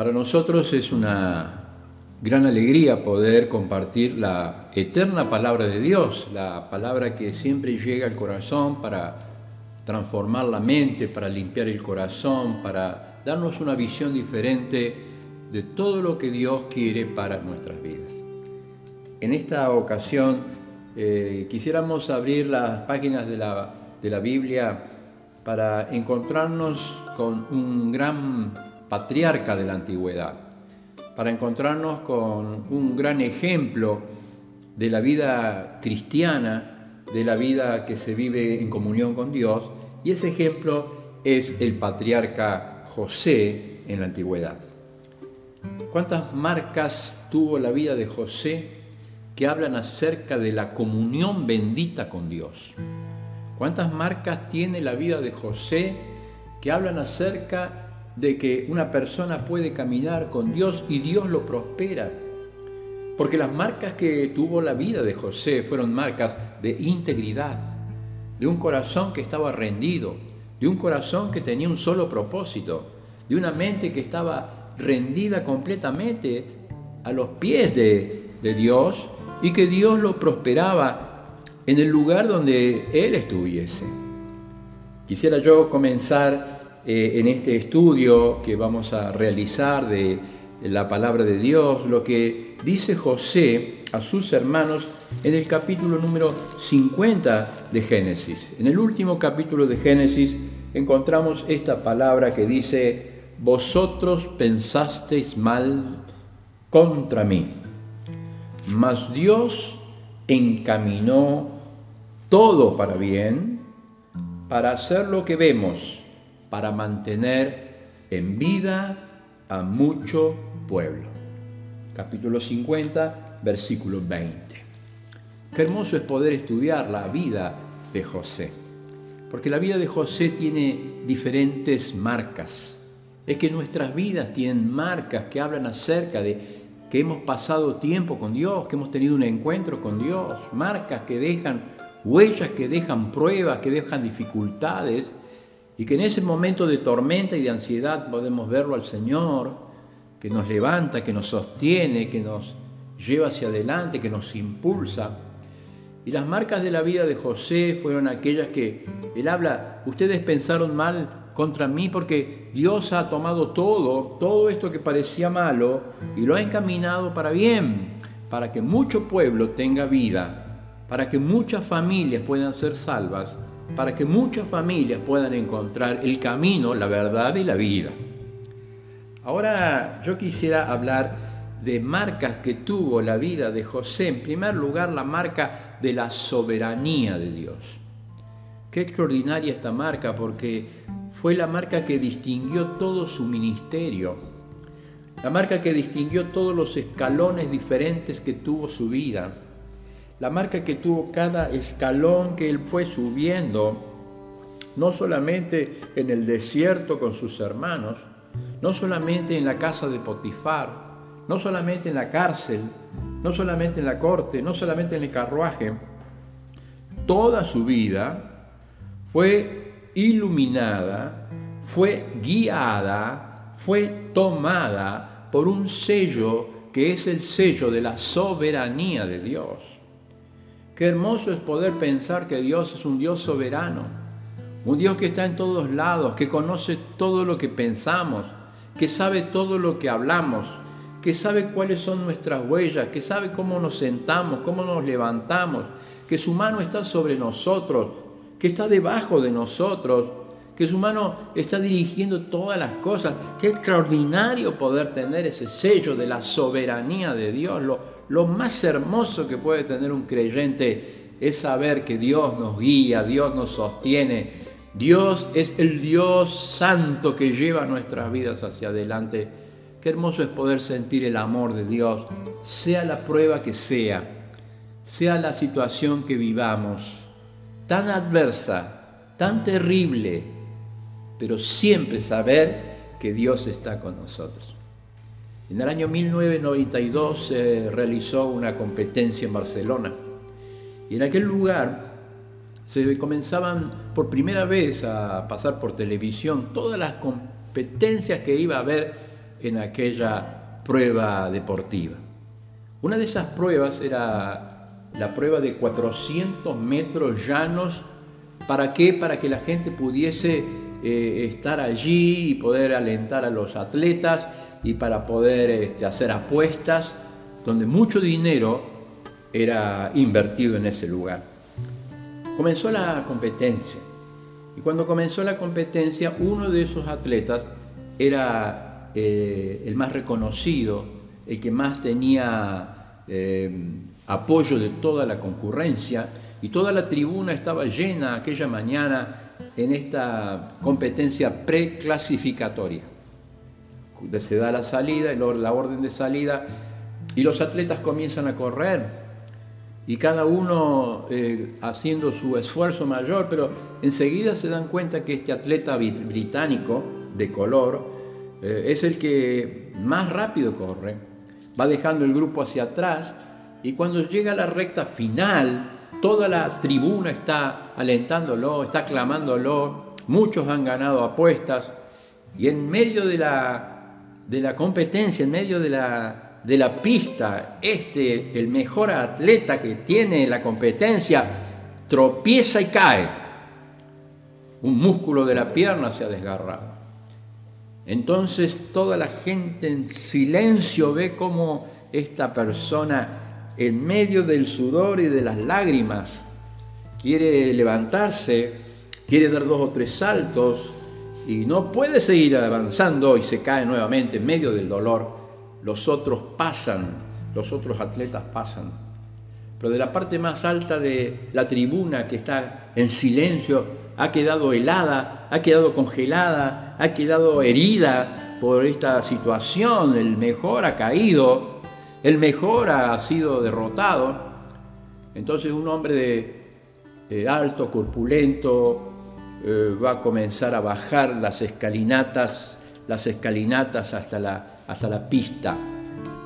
Para nosotros es una gran alegría poder compartir la eterna palabra de Dios, la palabra que siempre llega al corazón para transformar la mente, para limpiar el corazón, para darnos una visión diferente de todo lo que Dios quiere para nuestras vidas. En esta ocasión eh, quisiéramos abrir las páginas de la, de la Biblia para encontrarnos con un gran patriarca de la antigüedad, para encontrarnos con un gran ejemplo de la vida cristiana, de la vida que se vive en comunión con Dios, y ese ejemplo es el patriarca José en la antigüedad. ¿Cuántas marcas tuvo la vida de José que hablan acerca de la comunión bendita con Dios? ¿Cuántas marcas tiene la vida de José que hablan acerca de que una persona puede caminar con Dios y Dios lo prospera. Porque las marcas que tuvo la vida de José fueron marcas de integridad, de un corazón que estaba rendido, de un corazón que tenía un solo propósito, de una mente que estaba rendida completamente a los pies de, Dios y que Dios lo prosperaba en el lugar donde Él estuviese. Quisiera yo comenzar eh, en este estudio que vamos a realizar de la palabra de Dios, lo que dice José a sus hermanos en el capítulo número 50 de Génesis. En el último capítulo de Génesis encontramos esta palabra que dice, vosotros pensasteis mal contra mí, mas Dios encaminó todo para bien, para hacer lo que vemos para mantener en vida a mucho pueblo. Capítulo 50, versículo 20. Qué hermoso es poder estudiar la vida de José, porque la vida de José tiene diferentes marcas. Es que nuestras vidas tienen marcas que hablan acerca de que hemos pasado tiempo con Dios, que hemos tenido un encuentro con Dios, marcas que dejan huellas, que dejan pruebas, que dejan dificultades, y que en ese momento de tormenta y de ansiedad podemos verlo al Señor, que nos levanta, que nos sostiene, que nos lleva hacia adelante, que nos impulsa. Y las marcas de la vida de José fueron aquellas que él habla, ustedes pensaron mal contra mí porque Dios ha tomado todo, todo esto que parecía malo y lo ha encaminado para bien, para que mucho pueblo tenga vida, para que muchas familias puedan ser salvas para que muchas familias puedan encontrar el camino, la verdad y la vida. Ahora yo quisiera hablar de marcas que tuvo la vida de José. En primer lugar, la marca de la soberanía de Dios. Qué extraordinaria esta marca porque fue la marca que distinguió todo su ministerio, la marca que distinguió todos los escalones diferentes que tuvo su vida la marca que tuvo cada escalón que él fue subiendo, no solamente en el desierto con sus hermanos, no solamente en la casa de Potifar, no solamente en la cárcel, no solamente en la corte, no solamente en el carruaje, toda su vida fue iluminada, fue guiada, fue tomada por un sello que es el sello de la soberanía de Dios. Qué hermoso es poder pensar que Dios es un Dios soberano, un Dios que está en todos lados, que conoce todo lo que pensamos, que sabe todo lo que hablamos, que sabe cuáles son nuestras huellas, que sabe cómo nos sentamos, cómo nos levantamos, que su mano está sobre nosotros, que está debajo de nosotros, que su mano está dirigiendo todas las cosas. Qué extraordinario poder tener ese sello de la soberanía de Dios. Lo, lo más hermoso que puede tener un creyente es saber que Dios nos guía, Dios nos sostiene. Dios es el Dios santo que lleva nuestras vidas hacia adelante. Qué hermoso es poder sentir el amor de Dios, sea la prueba que sea, sea la situación que vivamos, tan adversa, tan terrible, pero siempre saber que Dios está con nosotros. En el año 1992 se realizó una competencia en Barcelona y en aquel lugar se comenzaban por primera vez a pasar por televisión todas las competencias que iba a haber en aquella prueba deportiva. Una de esas pruebas era la prueba de 400 metros llanos. ¿Para qué? Para que la gente pudiese eh, estar allí y poder alentar a los atletas y para poder este, hacer apuestas, donde mucho dinero era invertido en ese lugar. Comenzó la competencia y cuando comenzó la competencia uno de esos atletas era eh, el más reconocido, el que más tenía eh, apoyo de toda la concurrencia y toda la tribuna estaba llena aquella mañana en esta competencia preclasificatoria. Se da la salida, la orden de salida, y los atletas comienzan a correr, y cada uno eh, haciendo su esfuerzo mayor, pero enseguida se dan cuenta que este atleta británico de color eh, es el que más rápido corre, va dejando el grupo hacia atrás, y cuando llega a la recta final, toda la tribuna está alentándolo, está clamándolo, muchos han ganado apuestas y en medio de la, de la competencia, en medio de la, de la pista, este, el mejor atleta que tiene la competencia, tropieza y cae. Un músculo de la pierna se ha desgarrado. Entonces toda la gente en silencio ve cómo esta persona en medio del sudor y de las lágrimas, quiere levantarse, quiere dar dos o tres saltos y no puede seguir avanzando y se cae nuevamente en medio del dolor. Los otros pasan, los otros atletas pasan. Pero de la parte más alta de la tribuna que está en silencio, ha quedado helada, ha quedado congelada, ha quedado herida por esta situación. El mejor ha caído el mejor ha sido derrotado. Entonces un hombre de, alto, corpulento, eh, va a comenzar a bajar las escalinatas, las escalinatas hasta la, hasta la pista.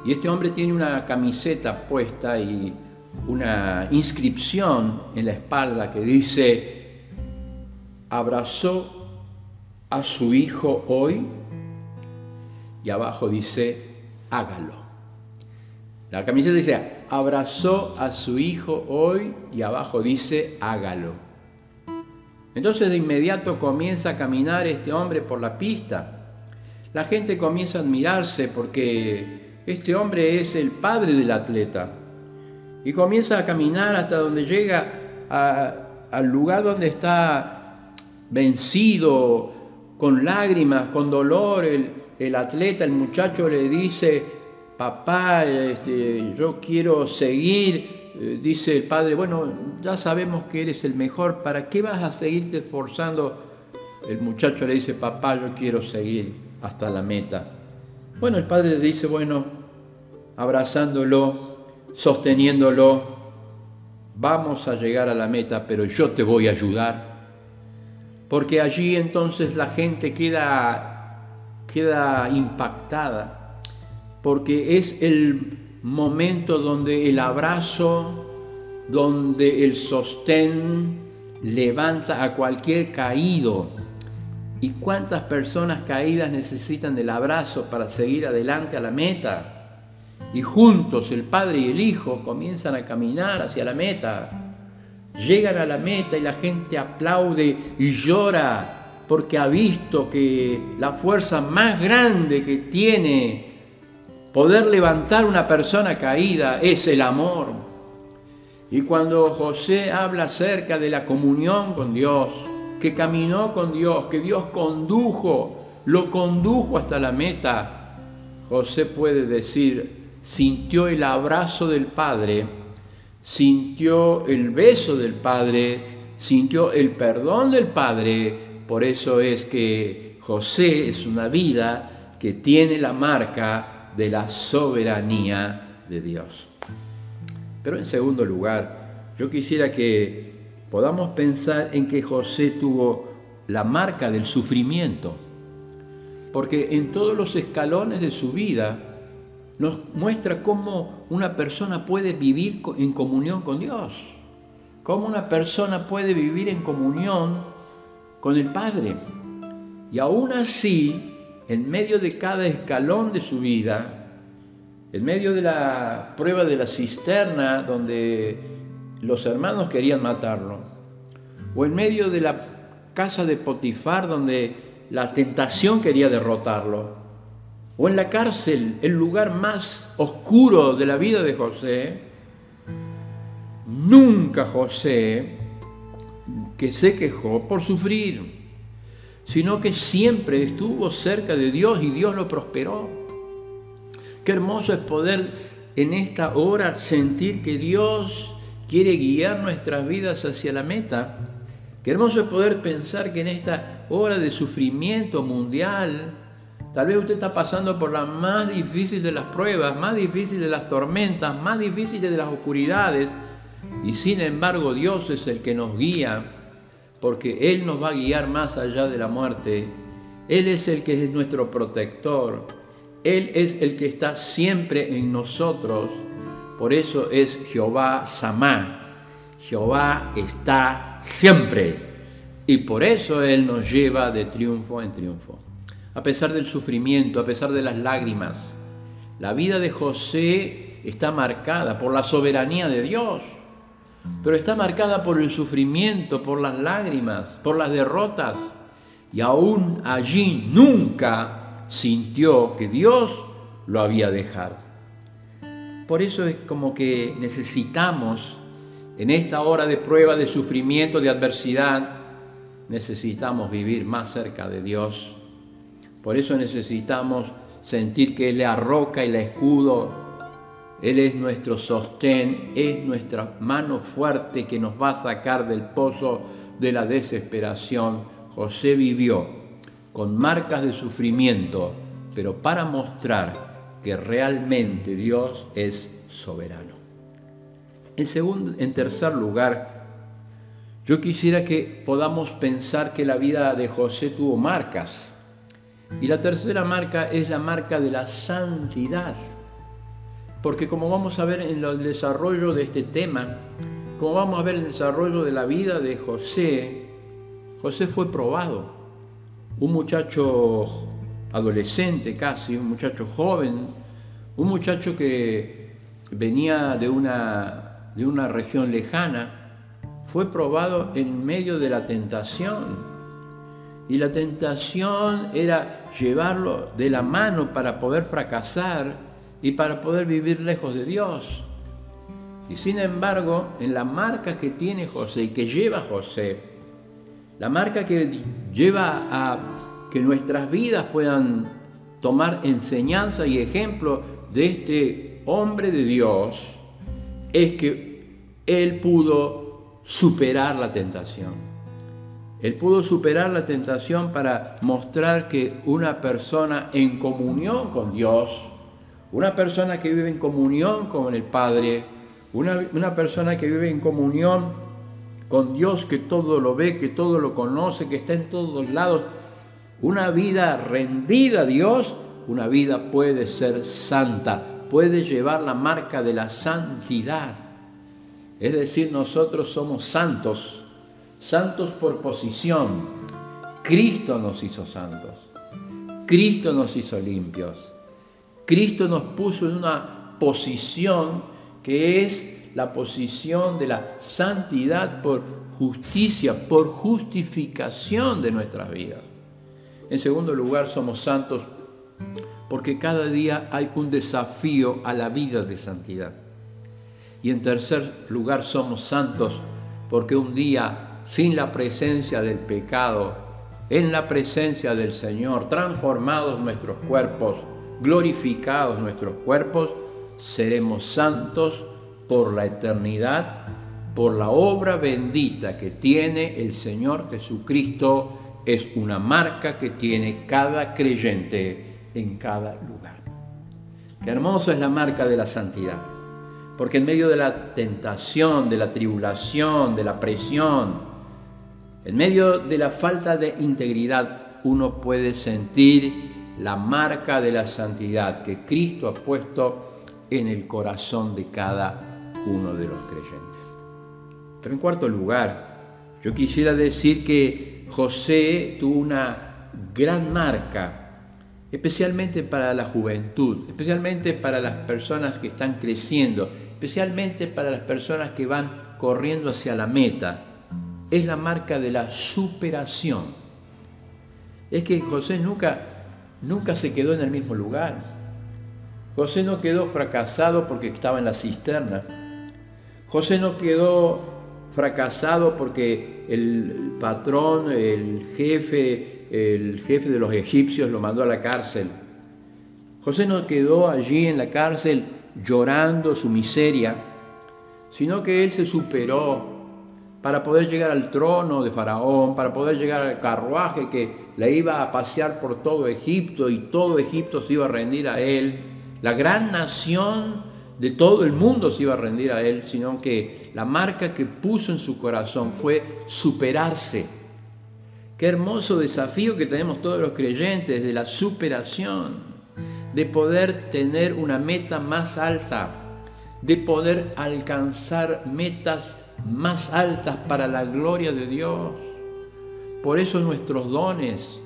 Y este hombre tiene una camiseta puesta y una inscripción en la espalda que dice, abrazó a su hijo hoy y abajo dice, hágalo. La camiseta dice, abrazó a su hijo hoy y abajo dice, hágalo. Entonces de inmediato comienza a caminar este hombre por la pista. La gente comienza a admirarse porque este hombre es el padre del atleta. Y comienza a caminar hasta donde llega al lugar donde está vencido, con lágrimas, con dolor. El, el atleta, el muchacho le dice, papá, este, yo quiero seguir, eh, dice el padre, bueno, ya sabemos que eres el mejor, ¿para qué vas a seguirte esforzando? El muchacho le dice, papá, yo quiero seguir hasta la meta. Bueno, el padre le dice, bueno, abrazándolo, sosteniéndolo, vamos a llegar a la meta, pero yo te voy a ayudar. Porque allí entonces la gente queda, queda impactada porque es el momento donde el abrazo, donde el sostén levanta a cualquier caído. ¿Y cuántas personas caídas necesitan del abrazo para seguir adelante a la meta? Y juntos el Padre y el Hijo comienzan a caminar hacia la meta. Llegan a la meta y la gente aplaude y llora porque ha visto que la fuerza más grande que tiene Poder levantar una persona caída es el amor. Y cuando José habla acerca de la comunión con Dios, que caminó con Dios, que Dios condujo, lo condujo hasta la meta, José puede decir, sintió el abrazo del Padre, sintió el beso del Padre, sintió el perdón del Padre. Por eso es que José es una vida que tiene la marca de la soberanía de Dios. Pero en segundo lugar, yo quisiera que podamos pensar en que José tuvo la marca del sufrimiento, porque en todos los escalones de su vida nos muestra cómo una persona puede vivir en comunión con Dios, cómo una persona puede vivir en comunión con el Padre. Y aún así, en medio de cada escalón de su vida, en medio de la prueba de la cisterna donde los hermanos querían matarlo, o en medio de la casa de Potifar donde la tentación quería derrotarlo, o en la cárcel, el lugar más oscuro de la vida de José, nunca José que se quejó por sufrir, sino que siempre estuvo cerca de Dios y Dios lo prosperó. Qué hermoso es poder en esta hora sentir que Dios quiere guiar nuestras vidas hacia la meta. Qué hermoso es poder pensar que en esta hora de sufrimiento mundial, tal vez usted está pasando por la más difícil de las pruebas, más difícil de las tormentas, más difícil de las oscuridades, y sin embargo Dios es el que nos guía porque Él nos va a guiar más allá de la muerte. Él es el que es nuestro protector. Él es el que está siempre en nosotros. Por eso es Jehová Samá. Jehová está siempre. Y por eso Él nos lleva de triunfo en triunfo. A pesar del sufrimiento, a pesar de las lágrimas, la vida de José está marcada por la soberanía de Dios pero está marcada por el sufrimiento, por las lágrimas, por las derrotas. Y aún allí nunca sintió que Dios lo había dejado. Por eso es como que necesitamos, en esta hora de prueba, de sufrimiento, de adversidad, necesitamos vivir más cerca de Dios. Por eso necesitamos sentir que Él es la roca y el escudo él es nuestro sostén, es nuestra mano fuerte que nos va a sacar del pozo de la desesperación. José vivió con marcas de sufrimiento, pero para mostrar que realmente Dios es soberano. En, segundo, en tercer lugar, yo quisiera que podamos pensar que la vida de José tuvo marcas. Y la tercera marca es la marca de la santidad porque como vamos a ver en el desarrollo de este tema, como vamos a ver en el desarrollo de la vida de José, José fue probado. Un muchacho adolescente casi, un muchacho joven, un muchacho que venía de una, de una región lejana, fue probado en medio de la tentación. Y la tentación era llevarlo de la mano para poder fracasar y para poder vivir lejos de Dios. Y sin embargo, en la marca que tiene José y que lleva José, la marca que lleva a que nuestras vidas puedan tomar enseñanza y ejemplo de este hombre de Dios, es que él pudo superar la tentación. Él pudo superar la tentación para mostrar que una persona en comunión con Dios, una persona que vive en comunión con el Padre, una, persona que vive en comunión con Dios que todo lo ve, que todo lo conoce, que está en todos lados, una vida rendida a Dios, una vida puede ser santa, puede llevar la marca de la santidad. Es decir, nosotros somos santos, santos por posición. Cristo nos hizo santos, Cristo nos hizo limpios. Cristo nos puso en una posición que es la posición de la santidad por justicia, por justificación de nuestras vidas. En segundo lugar, somos santos porque cada día hay un desafío a la vida de santidad. Y en tercer lugar, somos santos porque un día, sin la presencia del pecado, en la presencia del Señor, transformados nuestros cuerpos, glorificados nuestros cuerpos, seremos santos por la eternidad, por la obra bendita que tiene el Señor Jesucristo, es una marca que tiene cada creyente en cada lugar. Qué hermoso es la marca de la santidad, porque en medio de la tentación, de la tribulación, de la presión, en medio de la falta de integridad, uno puede sentir la marca de la santidad que Cristo ha puesto en el corazón de cada uno de los creyentes. Pero en cuarto lugar, yo quisiera decir que José tuvo una gran marca especialmente para la juventud, especialmente para las personas que están creciendo, especialmente para las personas que van corriendo hacia la meta. Es la marca de la superación. Es que José nunca, nunca se quedó en el mismo lugar. José no quedó fracasado porque estaba en la cisterna. José no quedó fracasado porque el patrón, el jefe, el jefe de los egipcios lo mandó a la cárcel. José no quedó allí en la cárcel llorando su miseria, sino que él se superó para poder llegar al trono de Faraón, para poder llegar al carruaje que le iba a pasear por todo Egipto y todo Egipto se iba a rendir a él. La gran nación de todo el mundo se iba a rendir a él, sino que la marca que puso en su corazón fue superarse. Qué hermoso desafío que tenemos todos los creyentes de la superación, de poder tener una meta más alta, de poder alcanzar metas más altas para la gloria de Dios. Por eso nuestros dones,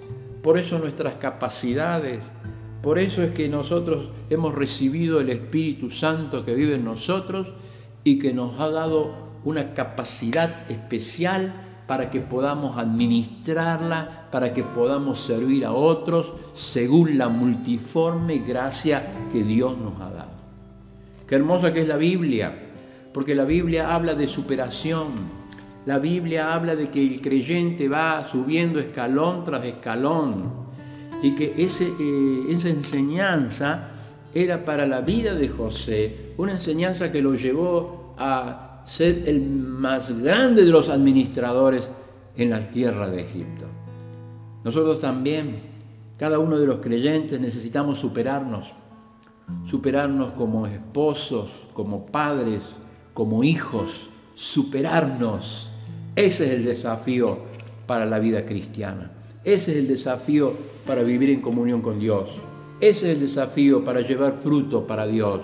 por eso nuestras capacidades, por eso es que nosotros hemos recibido el Espíritu Santo que vive en nosotros y que nos ha dado una capacidad especial para que podamos administrarla, para que podamos servir a otros según la multiforme gracia que Dios nos ha dado. Qué hermosa que es la Biblia, porque la Biblia habla de superación, la Biblia habla de que el creyente va subiendo escalón tras escalón, y que eh, esa enseñanza era para la vida de José, una enseñanza que lo llevó a ser el más grande de los administradores en la tierra de Egipto. Nosotros también, cada uno de los creyentes, necesitamos superarnos, superarnos como esposos, como padres, como hijos, superarnos. Ese es el desafío para la vida cristiana. Ese es el desafío para vivir en comunión con Dios. Ese es el desafío para llevar fruto para Dios.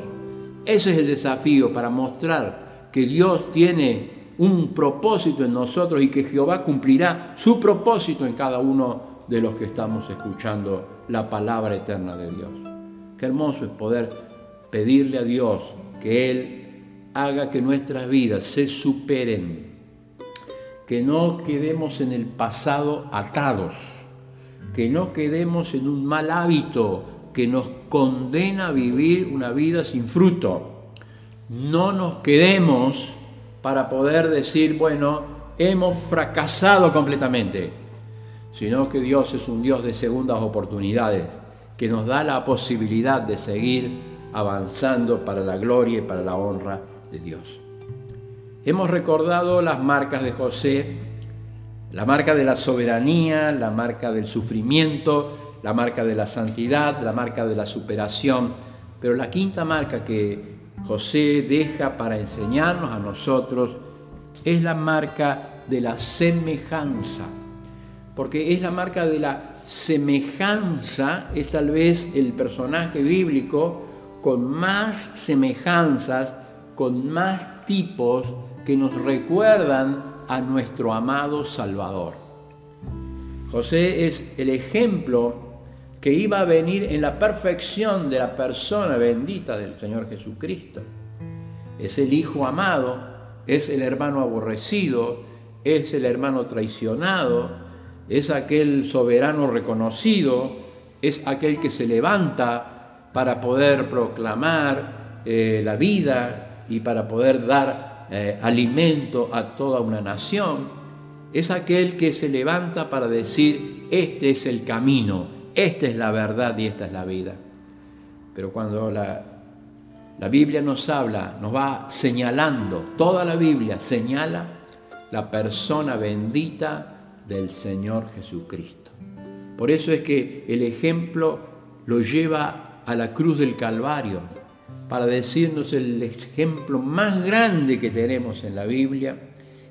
Ese es el desafío para mostrar que Dios tiene un propósito en nosotros y que Jehová cumplirá su propósito en cada uno de los que estamos escuchando la palabra eterna de Dios. Qué hermoso es poder pedirle a Dios que Él haga que nuestras vidas se superen, que no quedemos en el pasado atados que no quedemos en un mal hábito que nos condena a vivir una vida sin fruto. No nos quedemos para poder decir, bueno, hemos fracasado completamente, sino que Dios es un Dios de segundas oportunidades, que nos da la posibilidad de seguir avanzando para la gloria y para la honra Dios. Hemos recordado las marcas de José la marca de la soberanía, la marca del sufrimiento, la marca de la santidad, la marca de la superación. Pero la quinta marca que José deja para enseñarnos a nosotros es la marca de la semejanza. Porque es la marca de la semejanza, es tal vez el personaje bíblico con más semejanzas, con más tipos que nos recuerdan a nuestro amado Salvador. José es el ejemplo que iba a venir en la perfección de la persona bendita del Señor Jesucristo. Es el Hijo amado, es el hermano aborrecido, es el hermano traicionado, es aquel soberano reconocido, es aquel que se levanta para poder proclamar eh, la vida y para poder dar eh, alimento a toda una nación, es aquel que se levanta para decir, este es el camino, esta es la verdad y esta es la vida. Pero cuando la, la Biblia nos habla, nos va señalando, toda la Biblia señala la persona bendita del Señor Jesucristo. Por eso es que el ejemplo lo lleva a la cruz del Calvario, para decirnos el ejemplo más grande que tenemos en la Biblia,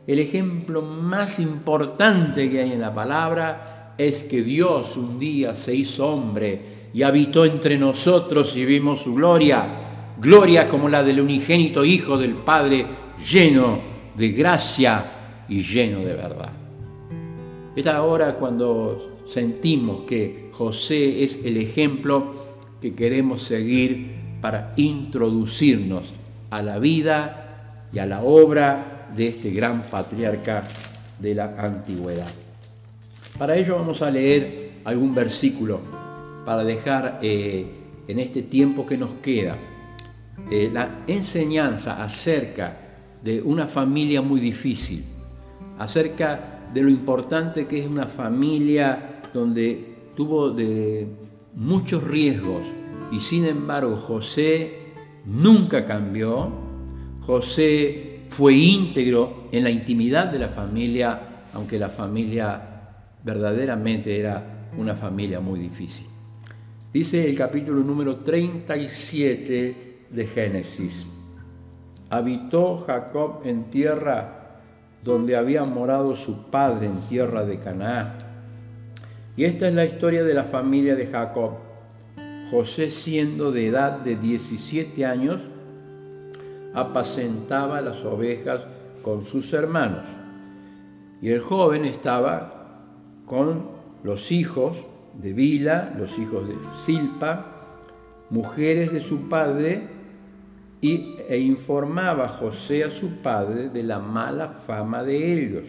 el ejemplo más importante que hay en la palabra es que Dios un día se hizo hombre y habitó entre nosotros y vimos su gloria, gloria como la del unigénito Hijo del Padre, lleno de gracia y lleno de verdad. Es ahora cuando sentimos que José es el ejemplo que queremos seguir para introducirnos a la vida y a la obra de este gran patriarca de la antigüedad. Para ello vamos a leer algún versículo para dejar eh, en este tiempo que nos queda eh, la enseñanza acerca de una familia muy difícil, acerca de lo importante que es una familia donde tuvo de muchos riesgos y sin embargo José nunca cambió, José fue íntegro en la intimidad de la familia, aunque la familia verdaderamente era una familia muy difícil. Dice el capítulo número 37 de Génesis. Habitó Jacob en tierra donde había morado su padre en tierra de Canaán. Y esta es la historia de la familia de Jacob. José siendo de edad de 17 años, apacentaba las ovejas con sus hermanos. Y el joven estaba con los hijos de Vila, los hijos de Silpa, mujeres de su padre, y, e informaba José a su padre de la mala fama de ellos.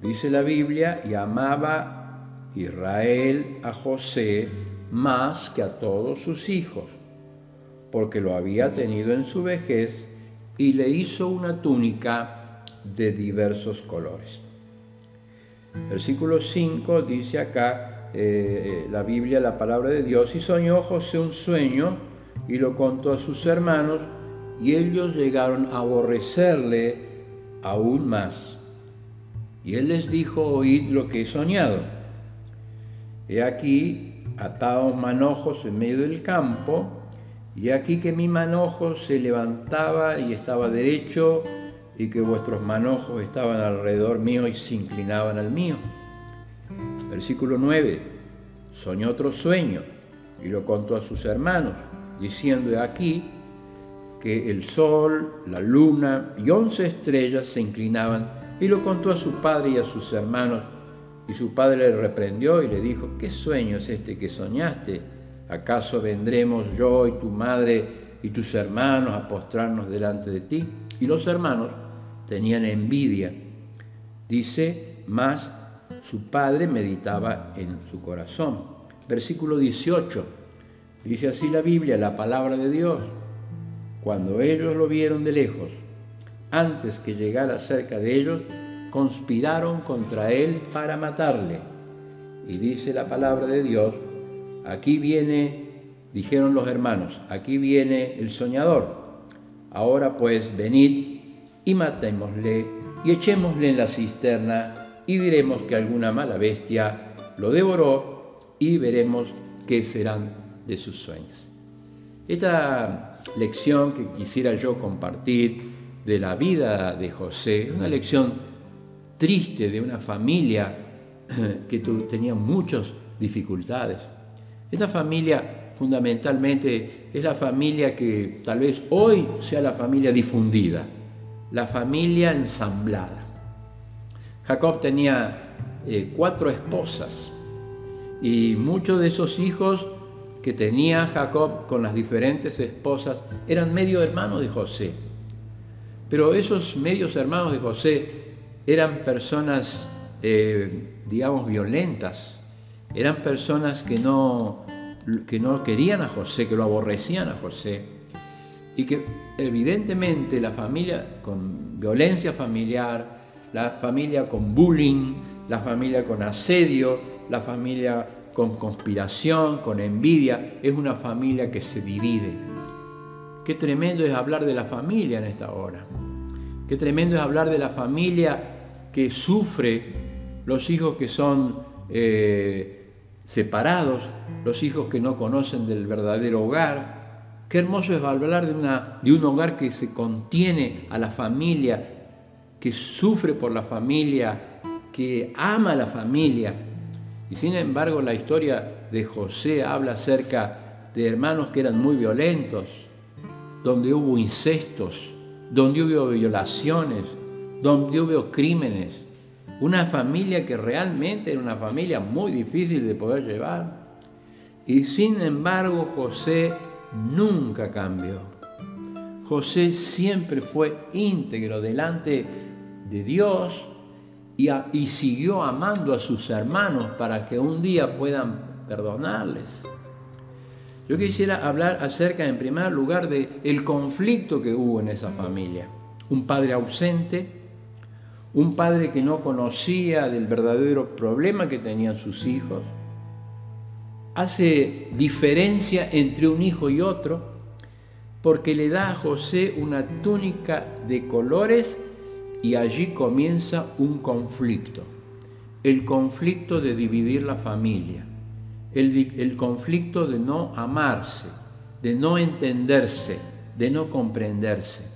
Dice la Biblia, y amaba Israel a José más que a todos sus hijos, porque lo había tenido en su vejez y le hizo una túnica de diversos colores. Versículo 5 dice acá eh, la Biblia, la palabra de Dios, y soñó José un sueño, y lo contó a sus hermanos y ellos llegaron a aborrecerle aún más. Y él les dijo, oíd lo que he soñado. He aquí atados manojos en medio del campo, y aquí que mi manojo se levantaba y estaba derecho, y que vuestros manojos estaban alrededor mío y se inclinaban al mío. Versículo 9. Soñó otro sueño y lo contó a sus hermanos diciendo aquí que el sol, la luna y once estrellas se inclinaban y lo contó a su padre y a sus hermanos. Y su padre le reprendió y le dijo, ¿qué sueño es este que soñaste? ¿Acaso vendremos yo y tu madre y tus hermanos a postrarnos delante de ti? Y los hermanos tenían envidia. Dice, más su padre meditaba en su corazón. Versículo 18. Dice así la Biblia, la palabra de Dios. Cuando ellos lo vieron de lejos, antes que llegara cerca de ellos, conspiraron contra él para matarle. Y dice la palabra de Dios, aquí viene, dijeron los hermanos, aquí viene el soñador. Ahora pues venid y matémosle y echémosle en la cisterna y diremos que alguna mala bestia lo devoró y veremos qué serán de sus sueños. Esta lección que quisiera yo compartir de la vida de José, una lección triste de una familia que tenía muchas dificultades. Esta familia fundamentalmente es la familia que tal vez hoy sea la familia difundida, la familia ensamblada. Jacob tenía eh, cuatro esposas y muchos de esos hijos que tenía Jacob con las diferentes esposas eran medio hermanos de José. Pero esos medios hermanos de José eran personas, eh, digamos, violentas, eran personas que no, que no querían a José, que lo aborrecían a José, y que evidentemente la familia con violencia familiar, la familia con bullying, la familia con asedio, la familia con conspiración, con envidia, es una familia que se divide. Qué tremendo es hablar de la familia en esta hora. Qué tremendo es hablar de la familia que sufre, los hijos que son eh, separados, los hijos que no conocen del verdadero hogar. Qué hermoso es hablar de, una, de un hogar que se contiene a la familia, que sufre por la familia, que ama a la familia, y sin embargo la historia de José habla acerca de hermanos que eran muy violentos, donde hubo incestos, donde hubo violaciones, donde hubo crímenes. una familia que realmente era una familia muy difícil de poder llevar. Y sin embargo José nunca cambió. José siempre fue íntegro delante de Dios y, y, siguió amando a sus hermanos para que un día puedan perdonarles. Yo quisiera hablar acerca, en primer lugar, de el conflicto que hubo en esa familia. Un padre ausente, un padre que no conocía del verdadero problema que tenían sus hijos, hace diferencia entre un hijo y otro porque le da a José una túnica de colores y allí comienza un conflicto, el conflicto de dividir la familia, el, conflicto de no amarse, de no entenderse, de no comprenderse.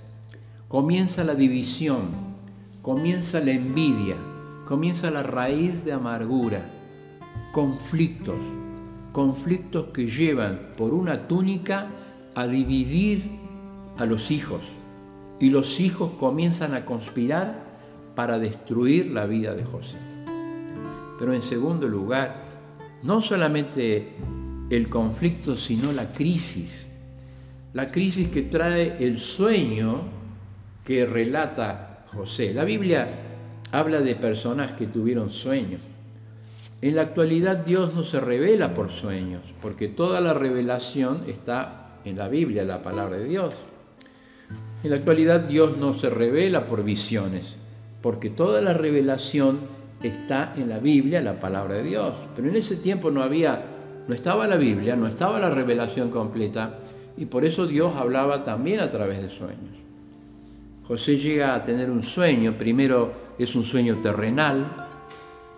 Comienza la división, comienza la envidia, comienza la raíz de amargura, conflictos, conflictos que llevan por una túnica a dividir a los hijos y los hijos comienzan a conspirar para destruir la vida de José. Pero en segundo lugar, no solamente el conflicto, sino la crisis. La crisis que trae el sueño que relata José. La Biblia habla de personas que tuvieron sueños. En la actualidad Dios no se revela por sueños, porque toda la revelación está en la Biblia, la palabra de Dios. En la actualidad Dios no se revela por visiones, porque toda la revelación está en la Biblia, la palabra de Dios. Pero en ese tiempo no había, no estaba la Biblia, no estaba la revelación completa, y por eso Dios hablaba también a través de sueños. José llega a tener un sueño, primero es un sueño terrenal,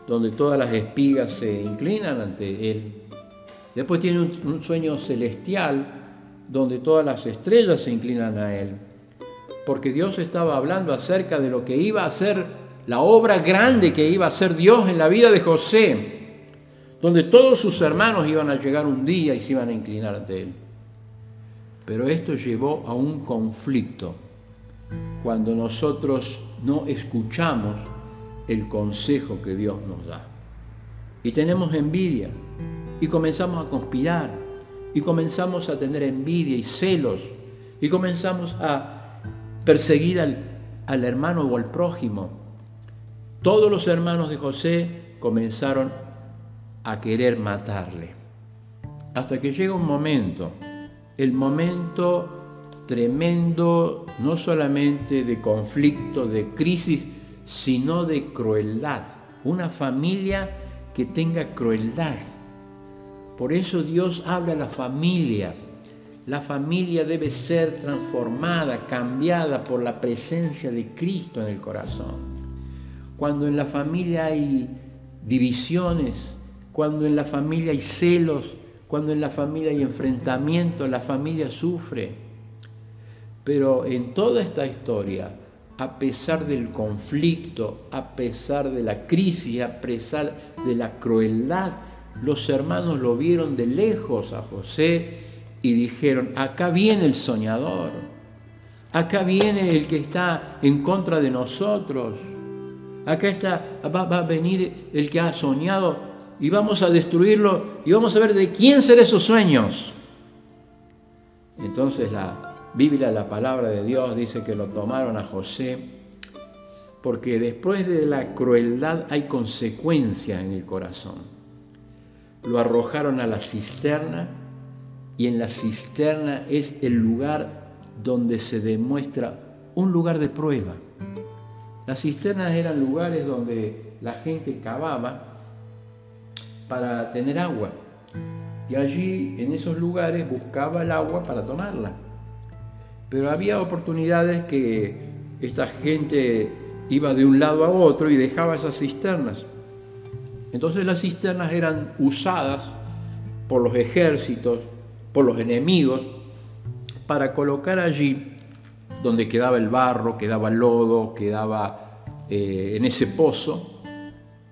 donde todas las espigas se inclinan ante él. Después tiene un, sueño celestial, donde todas las estrellas se inclinan a él. Porque Dios estaba hablando acerca de lo que iba a ser la obra grande que iba a ser Dios en la vida de José, donde todos sus hermanos iban a llegar un día y se iban a inclinar ante él. Pero esto llevó a un conflicto cuando nosotros no escuchamos el consejo que Dios nos da. Y tenemos envidia y comenzamos a conspirar y comenzamos a tener envidia y celos y comenzamos a perseguir al, al hermano o al prójimo. Todos los hermanos de José comenzaron a querer matarle. Hasta que llega un momento, el momento tremendo, no solamente de conflicto, de crisis, sino de crueldad. Una familia que tenga crueldad. Por eso Dios habla a la familia. La familia debe ser transformada, cambiada por la presencia de Cristo en el corazón. Cuando en la familia hay divisiones, cuando en la familia hay celos, cuando en la familia hay enfrentamiento, la familia sufre. Pero en toda esta historia, a pesar del conflicto, a pesar de la crisis, a pesar de la crueldad, los hermanos lo vieron de lejos a José y dijeron, acá viene el soñador, acá viene el que está en contra de nosotros, acá está, va, a venir el que ha soñado y vamos a destruirlo y vamos a ver de quién serán esos sueños. Entonces la, Biblia, la palabra de Dios dice que lo tomaron a José porque después de la crueldad hay consecuencia en el corazón. Lo arrojaron a la cisterna y en la cisterna es el lugar donde se demuestra un lugar de prueba. Las cisternas eran lugares donde la gente cavaba para tener agua y allí en esos lugares buscaba el agua para tomarla. Pero había oportunidades que esta gente iba de un lado a otro y dejaba esas cisternas. Entonces las cisternas eran usadas por los ejércitos, por los enemigos, para colocar allí donde quedaba el barro, quedaba el lodo, quedaba eh, en ese pozo,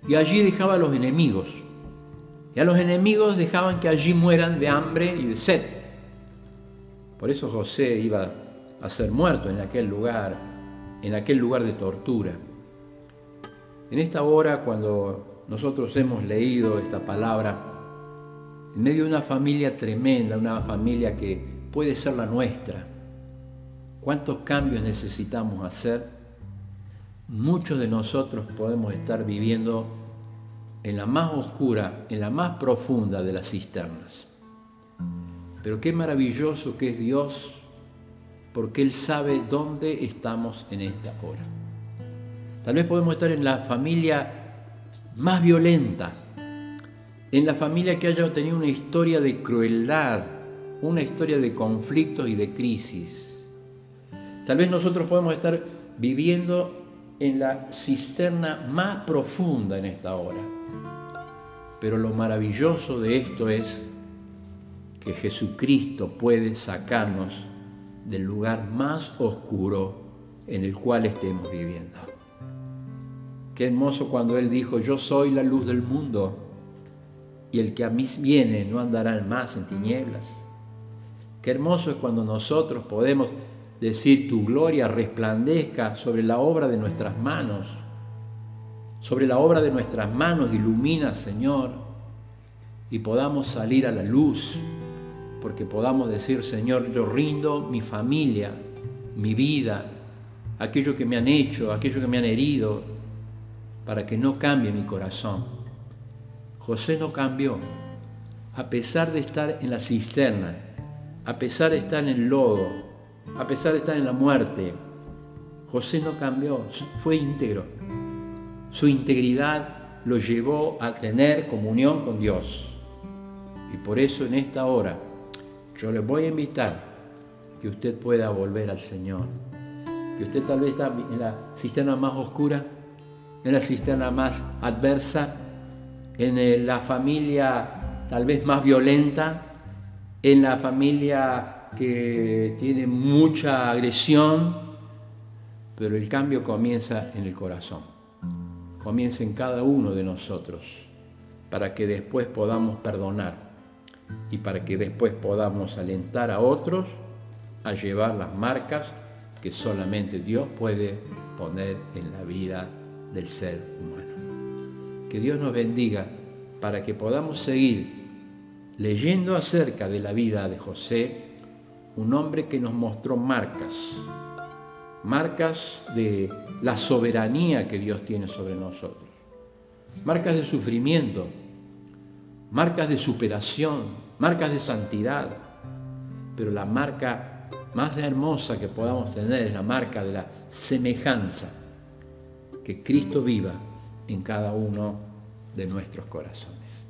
y allí dejaba a los enemigos. Y a los enemigos dejaban que allí mueran de hambre y de sed. Por eso José iba a ser muerto en aquel lugar, en aquel lugar de tortura. En esta hora, cuando nosotros hemos leído esta palabra, en medio de una familia tremenda, una familia que puede ser la nuestra, ¿cuántos cambios necesitamos hacer? Muchos de nosotros podemos estar viviendo en la más oscura, en la más profunda de las cisternas. Pero qué maravilloso que es Dios, porque Él sabe dónde estamos en esta hora. Tal vez podemos estar en la familia más violenta, en la familia que haya tenido una historia de crueldad, una historia de conflictos y de crisis. Tal vez nosotros podemos estar viviendo en la cisterna más profunda en esta hora. Pero lo maravilloso de esto es que Jesucristo puede sacarnos del lugar más oscuro en el cual estemos viviendo. Qué hermoso cuando Él dijo, yo soy la luz del mundo y el que a mí viene no andará más en tinieblas. Qué hermoso es cuando nosotros podemos decir tu gloria resplandezca sobre la obra de nuestras manos, sobre la obra de nuestras manos ilumina, Señor, y podamos salir a la luz, porque podamos decir, Señor, yo rindo mi familia, mi vida, aquello que me han hecho, aquello que me han herido, para que no cambie mi corazón. José no cambió, a pesar de estar en la cisterna, a pesar de estar en el lodo, a pesar de estar en la muerte. José no cambió, fue íntegro. Su integridad lo llevó a tener comunión con Dios. Y por eso en esta hora yo le voy a invitar que usted pueda volver al Señor. Que usted tal vez está en la cisterna más oscura, en la cisterna más adversa, en la familia tal vez más violenta, en la familia que tiene mucha agresión, pero el cambio comienza en el corazón, comienza en cada uno de nosotros, para que después podamos perdonar y para que después podamos alentar a otros a llevar las marcas que solamente Dios puede poner en la vida del ser humano. Que Dios nos bendiga para que podamos seguir leyendo acerca de la vida de José, un hombre que nos mostró marcas, marcas de la soberanía que Dios tiene sobre nosotros, marcas de sufrimiento, marcas de superación, marcas de santidad, pero la marca más hermosa que podamos tener es la marca de la semejanza que Cristo viva en cada uno de nuestros corazones.